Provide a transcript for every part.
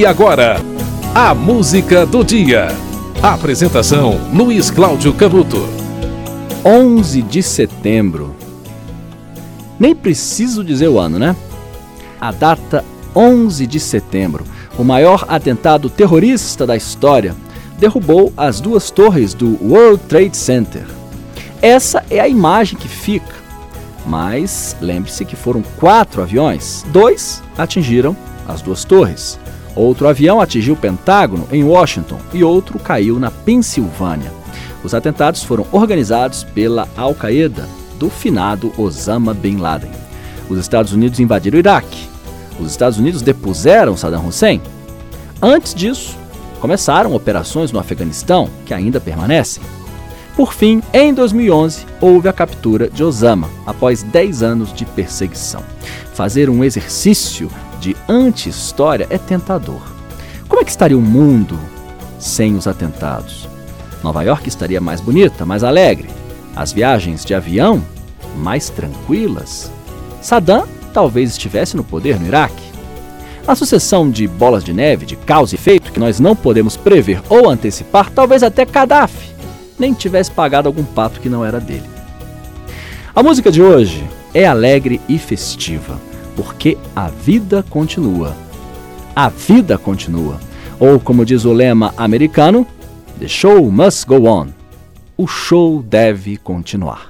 E agora, a música do dia. Apresentação: Luiz Cláudio Canuto. 11 de setembro. Nem preciso dizer o ano, né? A data 11 de setembro, o maior atentado terrorista da história, derrubou as duas torres do World Trade Center. Essa é a imagem que fica. Mas lembre-se que foram quatro aviões, dois atingiram as duas torres. Outro avião atingiu o Pentágono em Washington e outro caiu na Pensilvânia. Os atentados foram organizados pela Al-Qaeda do finado Osama Bin Laden. Os Estados Unidos invadiram o Iraque. Os Estados Unidos depuseram Saddam Hussein. Antes disso, começaram operações no Afeganistão que ainda permanecem. Por fim, em 2011, houve a captura de Osama, após 10 anos de perseguição. Fazer um exercício de anti-história é tentador. Como é que estaria o mundo sem os atentados? Nova York estaria mais bonita, mais alegre. As viagens de avião mais tranquilas. Saddam talvez estivesse no poder no Iraque. A sucessão de bolas de neve, de causa e efeito que nós não podemos prever ou antecipar, talvez até Gaddafi nem tivesse pagado algum pato que não era dele. A música de hoje é alegre e festiva porque a vida continua. A vida continua. Ou, como diz o lema americano, The show must go on. O show deve continuar.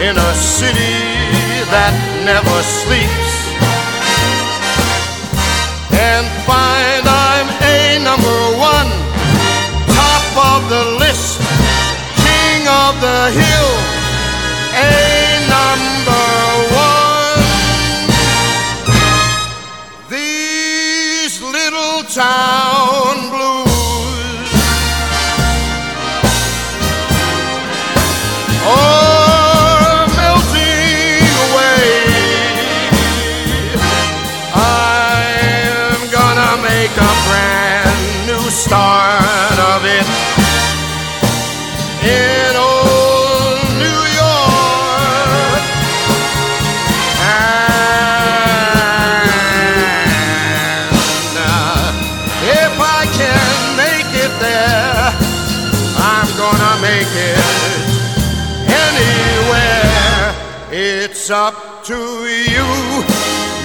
in a city that never sleeps and find I'm a number one, top of the list, king of the hill, a number one. These little town It's up to you,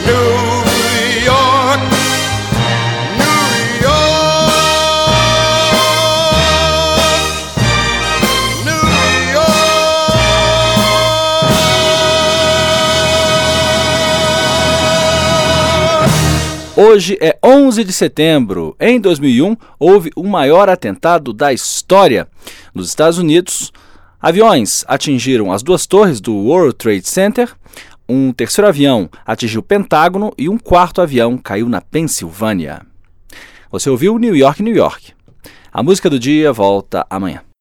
New York. New York. New York. Hoje é 11 de setembro. Em 2001, houve o maior atentado da história. Nos Estados Unidos, aviões atingiram as duas torres do World Trade Center, um terceiro avião atingiu o Pentágono e um quarto avião caiu na Pensilvânia. Você ouviu New York, New York. A música do dia volta amanhã.